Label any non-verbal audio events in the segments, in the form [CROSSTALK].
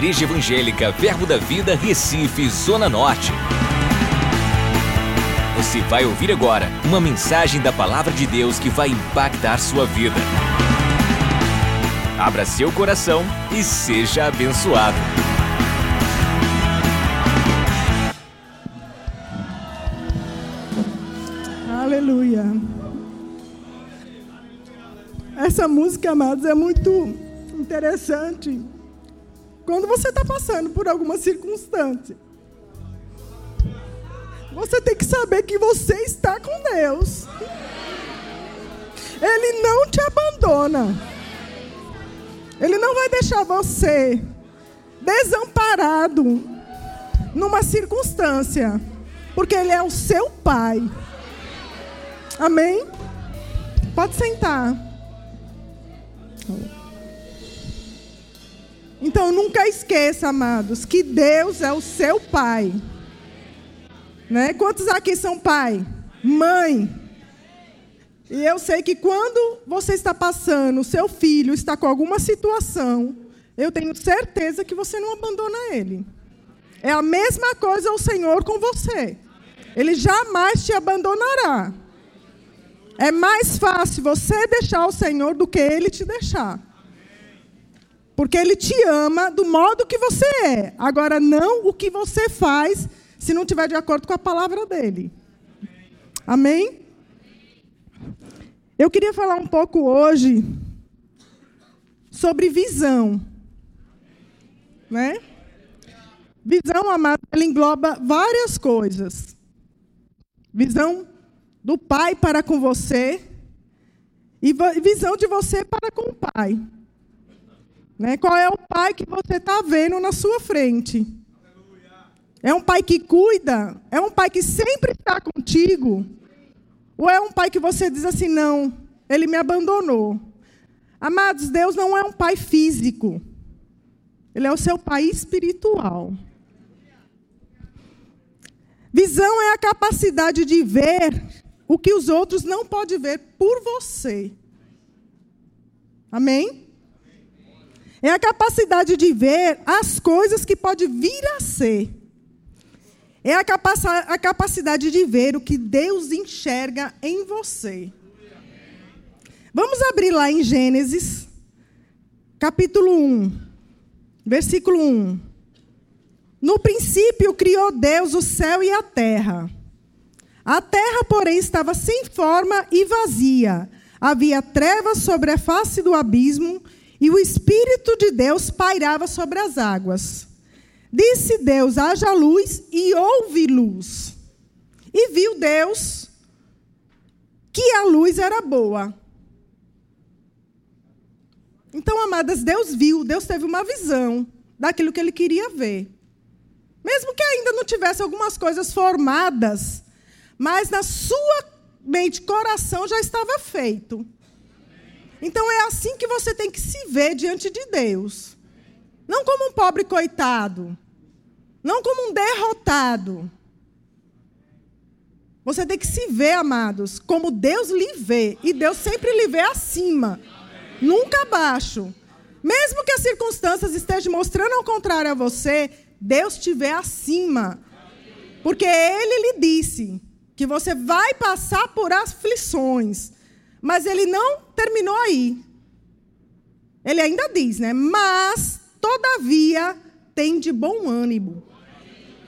Igreja Evangélica Verbo da Vida, Recife, Zona Norte. Você vai ouvir agora uma mensagem da Palavra de Deus que vai impactar sua vida. Abra seu coração e seja abençoado. Aleluia. Essa música, amados, é muito interessante quando você está passando por alguma circunstância. Você tem que saber que você está com Deus. Ele não te abandona. Ele não vai deixar você desamparado numa circunstância, porque Ele é o seu Pai. Amém? Pode sentar. Então nunca esqueça, amados, que Deus é o seu pai. Né? Quantos aqui são pai? Mãe. E eu sei que quando você está passando, o seu filho está com alguma situação, eu tenho certeza que você não abandona ele. É a mesma coisa o Senhor com você. Ele jamais te abandonará. É mais fácil você deixar o Senhor do que ele te deixar. Porque ele te ama do modo que você é. Agora, não o que você faz se não estiver de acordo com a palavra dele. Amém? Eu queria falar um pouco hoje sobre visão. Né? Visão, amado, ela engloba várias coisas. Visão do pai para com você e visão de você para com o pai. Né? Qual é o pai que você está vendo na sua frente? É um pai que cuida? É um pai que sempre está contigo? Ou é um pai que você diz assim, não, ele me abandonou? Amados, Deus não é um pai físico. Ele é o seu pai espiritual. Visão é a capacidade de ver o que os outros não podem ver por você. Amém? É a capacidade de ver as coisas que pode vir a ser. É a, capac a capacidade de ver o que Deus enxerga em você. Vamos abrir lá em Gênesis, capítulo 1, versículo 1. No princípio criou Deus o céu e a terra. A terra, porém, estava sem forma e vazia. Havia trevas sobre a face do abismo e o Espírito de Deus pairava sobre as águas. Disse Deus: haja luz e houve luz. E viu Deus que a luz era boa. Então, amadas, Deus viu, Deus teve uma visão daquilo que ele queria ver. Mesmo que ainda não tivesse algumas coisas formadas, mas na sua mente, coração já estava feito. Então é assim que você tem que se ver diante de Deus. Não como um pobre coitado. Não como um derrotado. Você tem que se ver, amados, como Deus lhe vê. E Deus sempre lhe vê acima, nunca abaixo. Mesmo que as circunstâncias estejam mostrando ao contrário a você, Deus te vê acima. Porque Ele lhe disse que você vai passar por aflições. Mas ele não terminou aí. Ele ainda diz, né? Mas, todavia, tem de bom ânimo.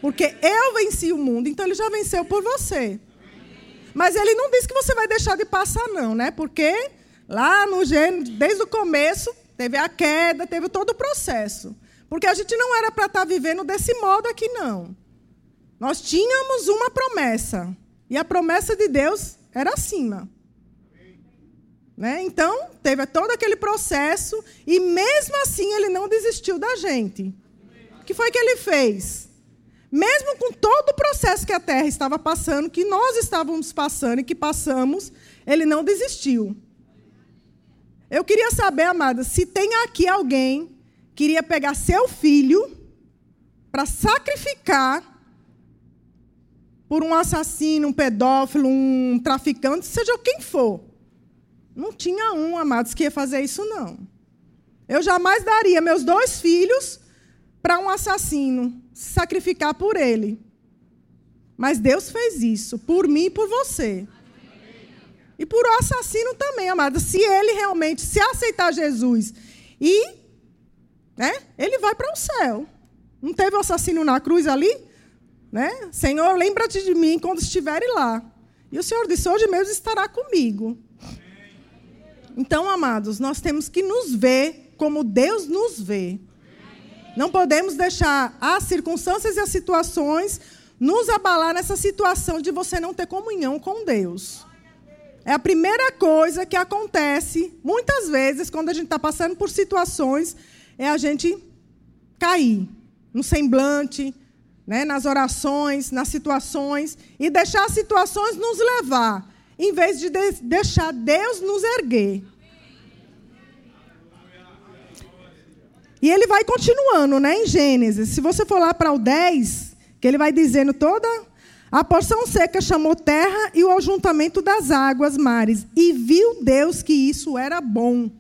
Porque eu venci o mundo, então ele já venceu por você. Mas ele não diz que você vai deixar de passar, não, né? Porque lá no gênero, desde o começo, teve a queda, teve todo o processo. Porque a gente não era para estar tá vivendo desse modo aqui, não. Nós tínhamos uma promessa. E a promessa de Deus era acima. Né? Então, teve todo aquele processo e mesmo assim ele não desistiu da gente. O que foi que ele fez? Mesmo com todo o processo que a terra estava passando, que nós estávamos passando e que passamos, ele não desistiu. Eu queria saber, amada, se tem aqui alguém que iria pegar seu filho para sacrificar por um assassino, um pedófilo, um traficante, seja quem for. Não tinha um, amados, que ia fazer isso, não. Eu jamais daria meus dois filhos para um assassino sacrificar por ele. Mas Deus fez isso por mim e por você. E por o assassino também, amada. Se ele realmente se aceitar Jesus e né, ele vai para o céu. Não teve o assassino na cruz ali? Né? Senhor, lembra-te de mim quando estiveres lá. E o Senhor disse: hoje mesmo estará comigo. Então, amados, nós temos que nos ver como Deus nos vê. Não podemos deixar as circunstâncias e as situações nos abalar nessa situação de você não ter comunhão com Deus. É a primeira coisa que acontece muitas vezes quando a gente está passando por situações, é a gente cair no semblante, né, nas orações, nas situações, e deixar as situações nos levar, em vez de, de deixar Deus nos erguer. E ele vai continuando, né, em Gênesis. Se você for lá para o 10, que ele vai dizendo toda a porção seca chamou terra e o ajuntamento das águas, mares, e viu Deus que isso era bom.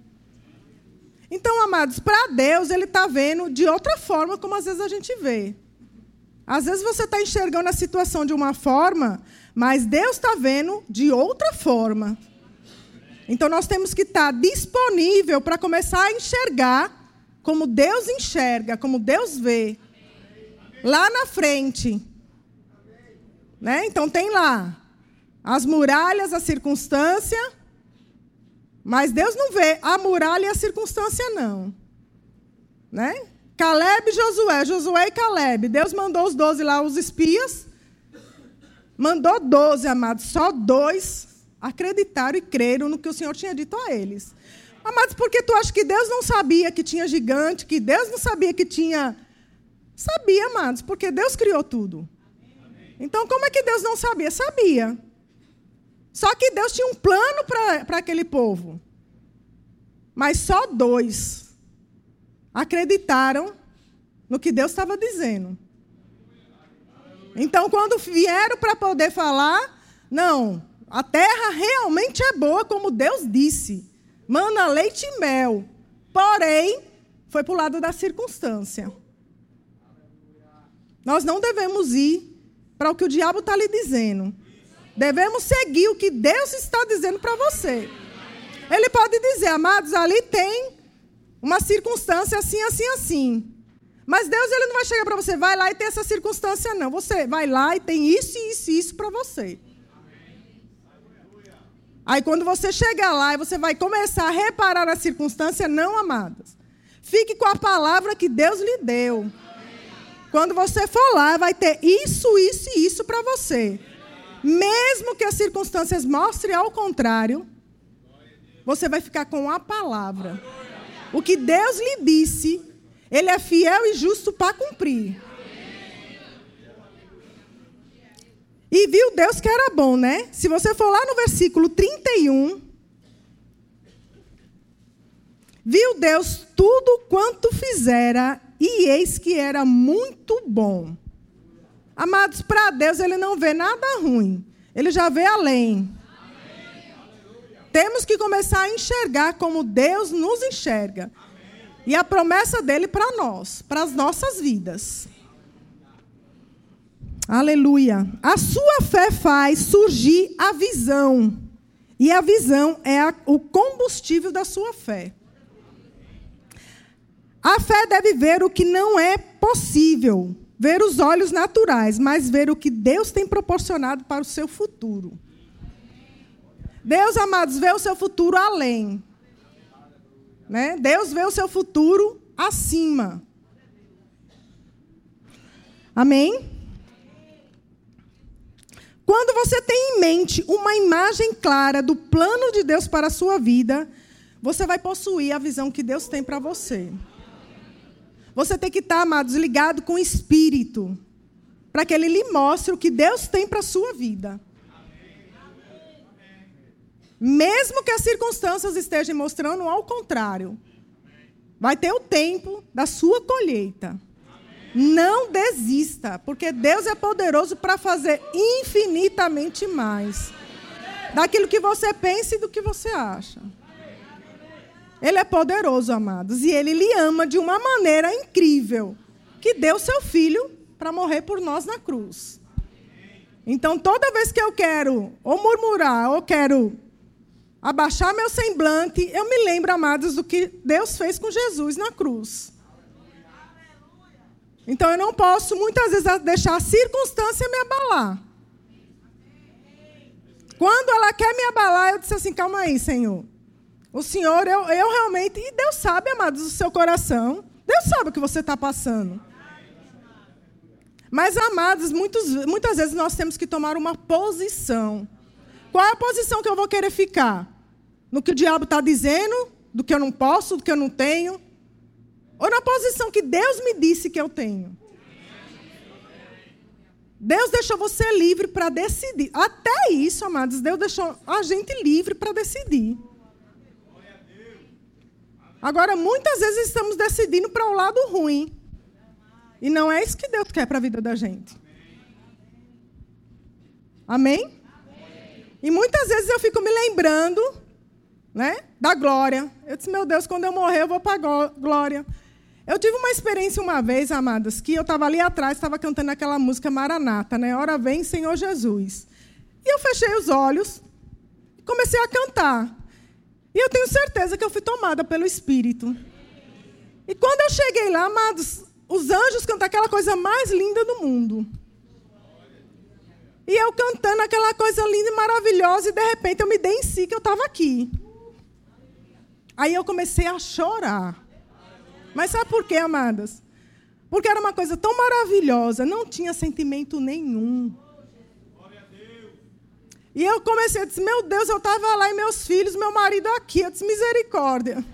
Então, amados, para Deus, Ele está vendo de outra forma, como às vezes a gente vê. Às vezes você está enxergando a situação de uma forma, mas Deus está vendo de outra forma. Então nós temos que estar tá disponível para começar a enxergar como Deus enxerga, como Deus vê. Lá na frente. Né? Então tem lá as muralhas, a circunstância, mas Deus não vê a muralha e a circunstância não. Né? Caleb e Josué, Josué e Caleb. Deus mandou os doze lá, os espias. Mandou doze, amados. Só dois acreditaram e creram no que o Senhor tinha dito a eles. Amados, por que tu acha que Deus não sabia que tinha gigante, que Deus não sabia que tinha. Sabia, amados, porque Deus criou tudo. Então, como é que Deus não sabia? Sabia. Só que Deus tinha um plano para aquele povo. Mas só dois acreditaram no que Deus estava dizendo. Então, quando vieram para poder falar, não, a terra realmente é boa, como Deus disse. Mana leite e mel. Porém, foi para o lado da circunstância. Nós não devemos ir para o que o diabo está lhe dizendo. Devemos seguir o que Deus está dizendo para você. Ele pode dizer, amados, ali tem uma circunstância assim, assim, assim. Mas Deus ele não vai chegar para você, vai lá e tem essa circunstância, não. Você vai lá e tem isso, isso e isso para você. Aí quando você chegar lá e você vai começar a reparar a circunstância, não, amadas. Fique com a palavra que Deus lhe deu. Quando você for lá, vai ter isso, isso e isso para você. Mesmo que as circunstâncias mostrem ao contrário, você vai ficar com a palavra. O que Deus lhe disse, Ele é fiel e justo para cumprir. E viu Deus que era bom, né? Se você for lá no versículo 31, viu Deus tudo quanto fizera, e eis que era muito bom. Amados, para Deus ele não vê nada ruim, ele já vê além. Temos que começar a enxergar como Deus nos enxerga. E a promessa dele para nós, para as nossas vidas. Aleluia. A sua fé faz surgir a visão. E a visão é a, o combustível da sua fé. A fé deve ver o que não é possível, ver os olhos naturais, mas ver o que Deus tem proporcionado para o seu futuro. Deus, amados, vê o seu futuro além. Né? Deus vê o seu futuro acima. Amém? Quando você tem em mente uma imagem clara do plano de Deus para a sua vida, você vai possuir a visão que Deus tem para você. Você tem que estar, amados, ligado com o Espírito, para que Ele lhe mostre o que Deus tem para a sua vida. Mesmo que as circunstâncias estejam mostrando ao contrário, vai ter o tempo da sua colheita. Não desista, porque Deus é poderoso para fazer infinitamente mais daquilo que você pensa e do que você acha. Ele é poderoso, amados, e ele lhe ama de uma maneira incrível. que deu seu filho para morrer por nós na cruz. Então, toda vez que eu quero ou murmurar, ou quero abaixar meu semblante, eu me lembro, amados, do que Deus fez com Jesus na cruz. Então, eu não posso, muitas vezes, deixar a circunstância me abalar. Quando ela quer me abalar, eu disse assim: calma aí, Senhor. O Senhor, eu, eu realmente. E Deus sabe, amados, o seu coração. Deus sabe o que você está passando. Mas, amados, muitos, muitas vezes nós temos que tomar uma posição. Qual é a posição que eu vou querer ficar? No que o diabo está dizendo, do que eu não posso, do que eu não tenho? Ou na posição que Deus me disse que eu tenho? Deus deixou você livre para decidir. Até isso, amados, Deus deixou a gente livre para decidir. Agora, muitas vezes estamos decidindo para o lado ruim. E não é isso que Deus quer para a vida da gente. Amém? E muitas vezes eu fico me lembrando, né, da glória. Eu disse, meu Deus, quando eu morrer eu vou para a glória. Eu tive uma experiência uma vez, amadas, que eu estava ali atrás, estava cantando aquela música Maranata, né? Ora vem, Senhor Jesus. E eu fechei os olhos e comecei a cantar. E eu tenho certeza que eu fui tomada pelo Espírito. E quando eu cheguei lá, amados, os anjos cantam aquela coisa mais linda do mundo. E eu cantando aquela coisa linda e maravilhosa, e de repente eu me dei em si que eu estava aqui. Aí eu comecei a chorar. Mas sabe por quê, amadas? Porque era uma coisa tão maravilhosa, não tinha sentimento nenhum. E eu comecei a dizer, meu Deus, eu estava lá e meus filhos, meu marido aqui. Eu disse, misericórdia.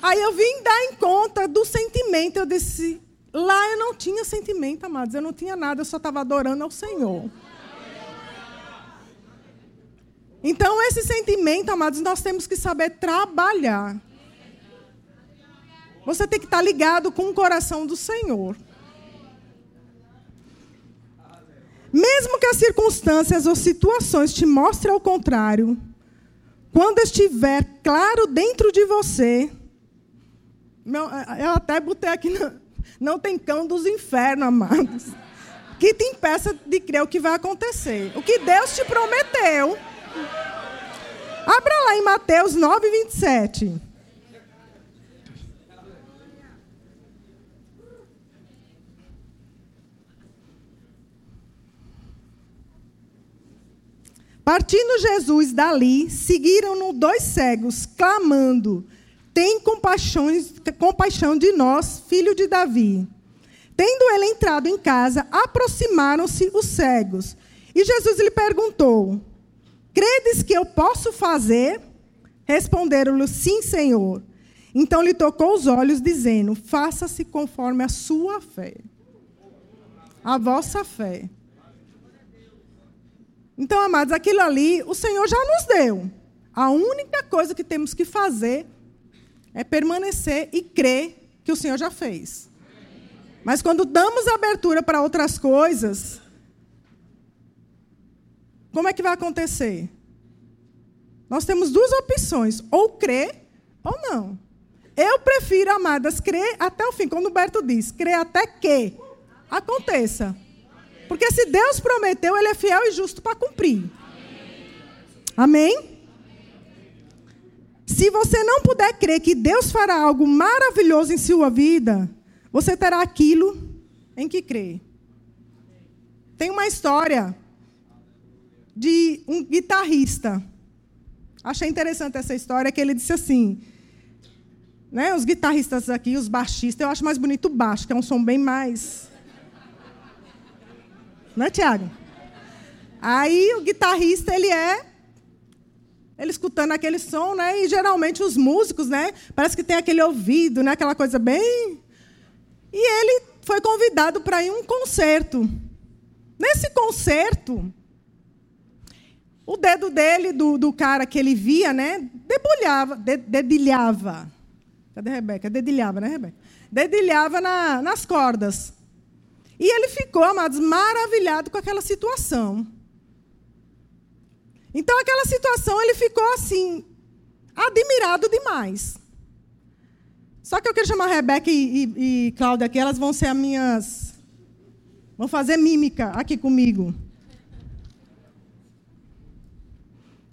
Aí eu vim dar em conta do sentimento. Eu disse, lá eu não tinha sentimento, amados. Eu não tinha nada, eu só estava adorando ao Senhor. Então, esse sentimento, amados, nós temos que saber trabalhar. Você tem que estar ligado com o coração do Senhor. Mesmo que as circunstâncias ou situações te mostrem ao contrário, quando estiver claro dentro de você, eu até botei aqui, não tem cão dos infernos, amados, que te impeça de crer o que vai acontecer. O que Deus te prometeu. Abra lá em Mateus 9, 27. Partindo Jesus dali, seguiram-no dois cegos, clamando: Tem compaixão de nós, filho de Davi. Tendo ele entrado em casa, aproximaram-se os cegos. E Jesus lhe perguntou: Credes que eu posso fazer? Responderam-lhe: Sim, Senhor. Então lhe tocou os olhos, dizendo: Faça-se conforme a sua fé. A vossa fé. Então, amados, aquilo ali o Senhor já nos deu. A única coisa que temos que fazer é permanecer e crer que o Senhor já fez. Mas quando damos abertura para outras coisas, como é que vai acontecer? Nós temos duas opções: ou crer ou não. Eu prefiro, amadas, crer até o fim. Quando o Berto diz, crer até que aconteça. Porque se Deus prometeu, Ele é fiel e justo para cumprir. Amém? Se você não puder crer que Deus fará algo maravilhoso em sua vida, você terá aquilo em que crê. Tem uma história de um guitarrista. Achei interessante essa história que ele disse assim, né, os guitarristas aqui, os baixistas, eu acho mais bonito o baixo, que é um som bem mais não é, Tiago? Aí o guitarrista, ele é ele escutando aquele som, né? E geralmente os músicos, né? Parece que tem aquele ouvido, né? Aquela coisa bem. E ele foi convidado para ir a um concerto. Nesse concerto, o dedo dele, do, do cara que ele via, né? Debulhava, dedilhava. Cadê a Rebeca? Dedilhava, né, Rebeca? Dedilhava na, nas cordas. E ele ficou, amados, maravilhado com aquela situação. Então, aquela situação, ele ficou assim, admirado demais. Só que eu quero chamar a Rebeca e, e, e Cláudia aqui, elas vão ser as minhas. Vão fazer mímica aqui comigo.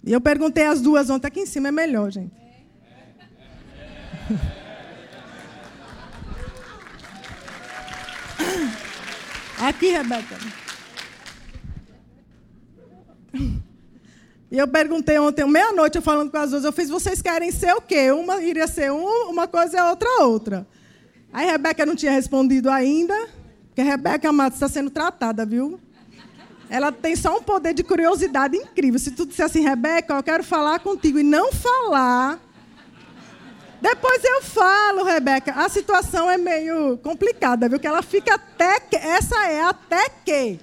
E eu perguntei as duas ontem, aqui em cima é melhor, gente. [LAUGHS] Aqui, Rebeca. E eu perguntei ontem, meia-noite, eu falando com as duas, eu fiz, vocês querem ser o quê? Uma iria ser um, uma coisa e a outra outra. Aí Rebeca não tinha respondido ainda, porque a Rebeca Matos está sendo tratada, viu? Ela tem só um poder de curiosidade incrível. Se tu disser assim, Rebeca, eu quero falar contigo e não falar, depois eu falo, Rebeca. A situação é meio complicada, viu? Que ela fica até que. Essa é até que.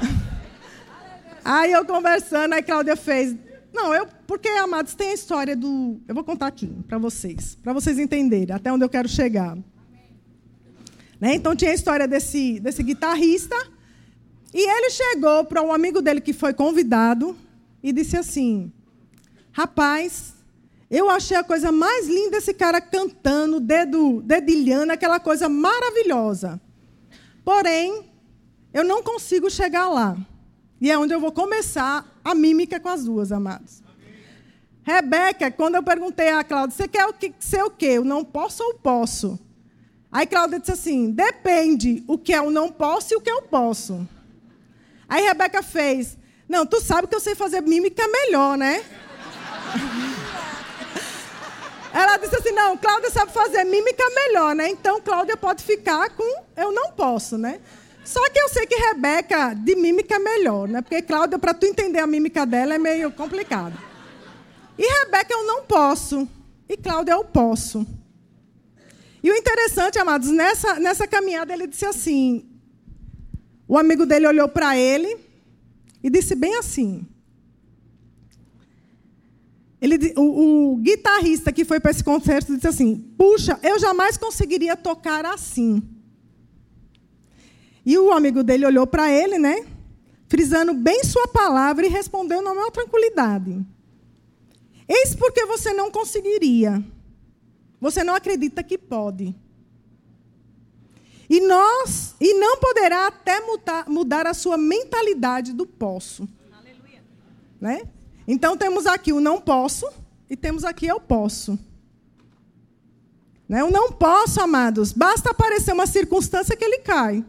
[LAUGHS] Aí eu conversando, aí Cláudia fez. Não, eu. Porque, amados, tem a história do. Eu vou contar aqui para vocês, para vocês entenderem até onde eu quero chegar. Né? Então tinha a história desse, desse guitarrista. E ele chegou para um amigo dele que foi convidado e disse assim: Rapaz, eu achei a coisa mais linda esse cara cantando, dedo, dedilhando, aquela coisa maravilhosa. Porém, eu não consigo chegar lá. E é onde eu vou começar a mímica com as duas, amados. Rebeca, quando eu perguntei a Cláudia, você quer ser o quê? Eu não posso ou posso? Aí Cláudia disse assim: depende o que é o não posso e o que eu posso. Aí Rebeca fez: não, tu sabe que eu sei fazer mímica melhor, né? [LAUGHS] Ela disse assim: não, Cláudia sabe fazer mímica melhor, né? Então Cláudia pode ficar com eu não posso, né? Só que eu sei que Rebeca de mímica é melhor, né? Porque Cláudia, para tu entender a mímica dela, é meio complicado. E Rebeca eu não posso. E Cláudia eu posso. E o interessante, amados, nessa, nessa caminhada ele disse assim: o amigo dele olhou para ele e disse bem assim: ele, o, o guitarrista que foi para esse concerto disse assim: Puxa, eu jamais conseguiria tocar assim. E o amigo dele olhou para ele, né? Frisando bem sua palavra e respondeu na maior tranquilidade: Eis porque você não conseguiria. Você não acredita que pode. E nós, e não poderá até mudar, mudar a sua mentalidade do posso. Aleluia. Né? Então temos aqui o não posso e temos aqui eu posso. Né? O não posso, amados, basta aparecer uma circunstância que ele cai.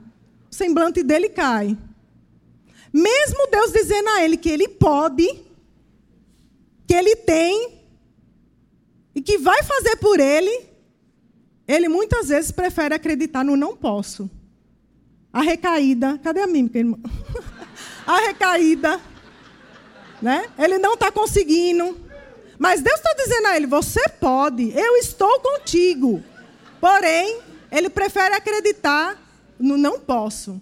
O semblante dele cai. Mesmo Deus dizendo a ele que ele pode, que ele tem e que vai fazer por ele, ele muitas vezes prefere acreditar no não posso. A recaída, cadê a mímica, irmão? [LAUGHS] a recaída né? Ele não está conseguindo. Mas Deus está dizendo a ele: você pode, eu estou contigo. Porém, ele prefere acreditar no não posso.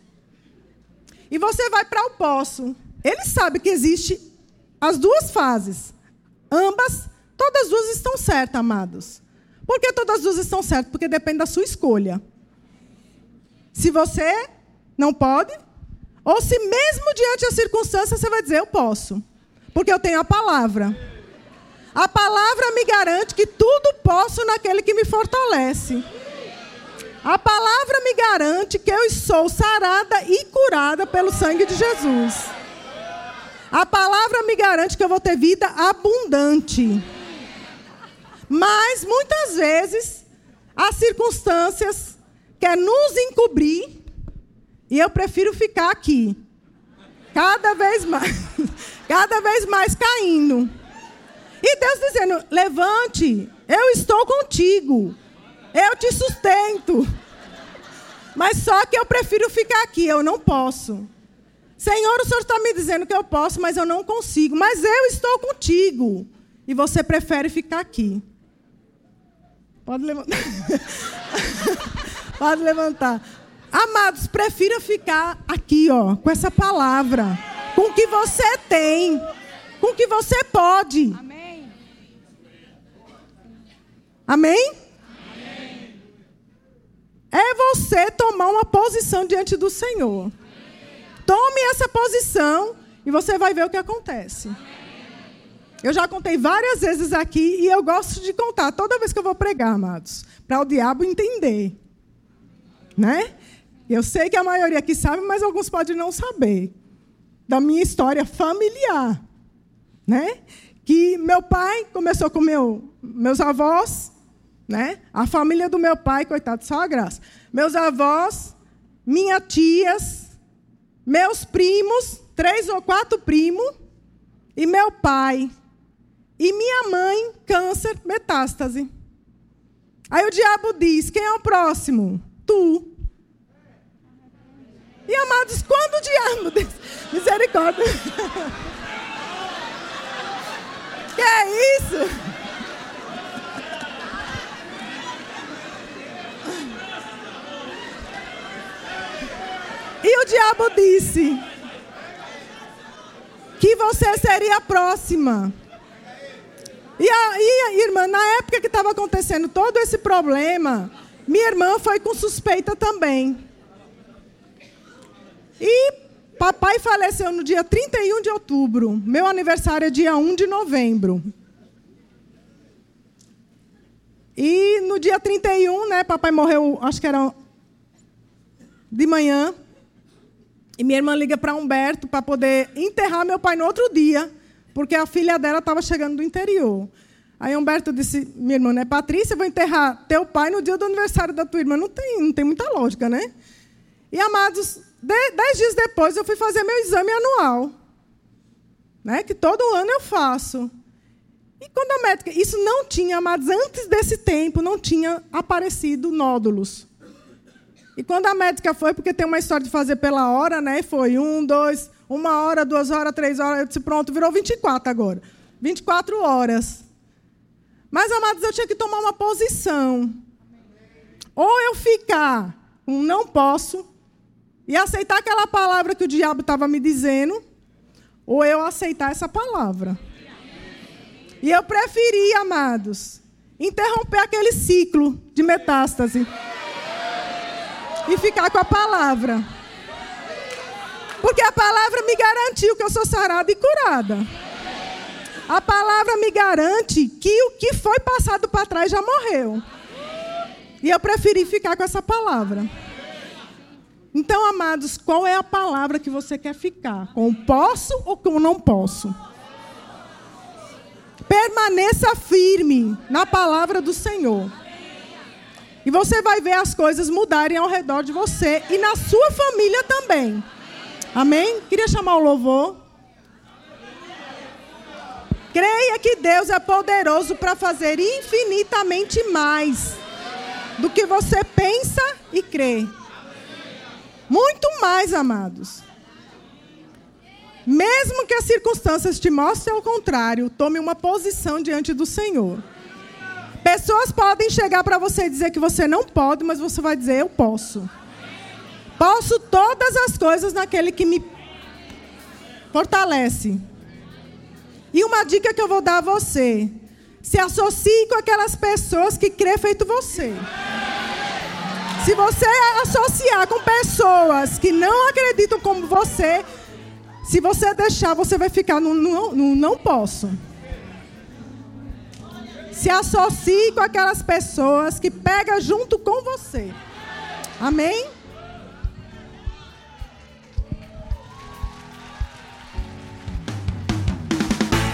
E você vai para o posso. Ele sabe que existe as duas fases. Ambas, todas as duas estão certas, amados. Por que todas as duas estão certas? Porque depende da sua escolha. Se você não pode, ou se mesmo diante das circunstâncias você vai dizer, eu posso. Porque eu tenho a palavra. A palavra me garante que tudo posso naquele que me fortalece. A palavra me garante que eu sou sarada e curada pelo sangue de Jesus. A palavra me garante que eu vou ter vida abundante. Mas muitas vezes as circunstâncias querem nos encobrir e eu prefiro ficar aqui. Cada vez mais [LAUGHS] cada vez mais caindo. E Deus dizendo: levante, eu estou contigo, eu te sustento. [LAUGHS] Mas só que eu prefiro ficar aqui, eu não posso. Senhor, o Senhor está me dizendo que eu posso, mas eu não consigo. Mas eu estou contigo. E você prefere ficar aqui. Pode levantar. [LAUGHS] Pode levantar. Amados, prefira ficar aqui, ó, com essa palavra com o que você tem, com o que você pode. Amém? Amém? Amém? É você tomar uma posição diante do Senhor. Tome essa posição e você vai ver o que acontece. Eu já contei várias vezes aqui e eu gosto de contar toda vez que eu vou pregar, amados, para o diabo entender. Né? Eu sei que a maioria aqui sabe, mas alguns podem não saber. Da minha história familiar. Né? Que meu pai começou com meu, meus avós, né? A família do meu pai, coitado, só a graça. Meus avós, minhas tias, meus primos, três ou quatro primos, e meu pai. E minha mãe, câncer, metástase. Aí o diabo diz: quem é o próximo? Tu. E amados, quando o diabo [LAUGHS] diz: misericórdia. [LAUGHS] que é isso? E o diabo disse que você seria a próxima. E a, e a irmã, na época que estava acontecendo todo esse problema, minha irmã foi com suspeita também. E papai faleceu no dia 31 de outubro. Meu aniversário é dia 1 de novembro. E no dia 31, né, papai morreu, acho que era de manhã. E minha irmã liga para Humberto para poder enterrar meu pai no outro dia, porque a filha dela estava chegando do interior. Aí Humberto disse: Minha irmã é Patrícia, vou enterrar teu pai no dia do aniversário da tua irmã. Não tem, não tem muita lógica, né? E amados, dez dias depois eu fui fazer meu exame anual, né? Que todo ano eu faço. E quando a médica, isso não tinha, amados, antes desse tempo não tinha aparecido nódulos. E quando a médica foi, porque tem uma história de fazer pela hora, né? Foi um, dois, uma hora, duas horas, três horas. Eu disse, pronto, virou 24 agora. 24 horas. Mas, amados, eu tinha que tomar uma posição. Ou eu ficar com não posso e aceitar aquela palavra que o diabo estava me dizendo, ou eu aceitar essa palavra. E eu preferi, amados, interromper aquele ciclo de metástase e ficar com a palavra. Porque a palavra me garantiu que eu sou sarada e curada. A palavra me garante que o que foi passado para trás já morreu. E eu preferi ficar com essa palavra. Então, amados, qual é a palavra que você quer ficar? Com posso ou com não posso? Permaneça firme na palavra do Senhor. E você vai ver as coisas mudarem ao redor de você e na sua família também. Amém? Queria chamar o louvor. Creia que Deus é poderoso para fazer infinitamente mais do que você pensa e crê. Muito mais, amados. Mesmo que as circunstâncias te mostrem ao contrário, tome uma posição diante do Senhor. Pessoas podem chegar para você e dizer que você não pode, mas você vai dizer: Eu posso. Posso todas as coisas naquele que me fortalece. E uma dica que eu vou dar a você: se associe com aquelas pessoas que crê feito você. Se você associar com pessoas que não acreditam como você, se você deixar, você vai ficar no, no, no não posso. Se associe com aquelas pessoas que pega junto com você. Amém?